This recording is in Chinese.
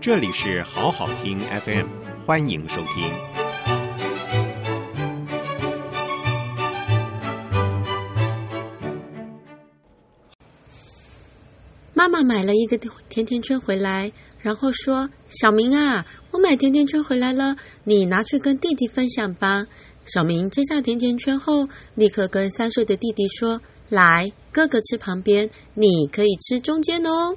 这里是好好听 FM，欢迎收听。妈妈买了一个甜甜圈回来，然后说：“小明啊，我买甜甜圈回来了，你拿去跟弟弟分享吧。”小明接下甜甜圈后，立刻跟三岁的弟弟说：“来，哥哥吃旁边，你可以吃中间哦。”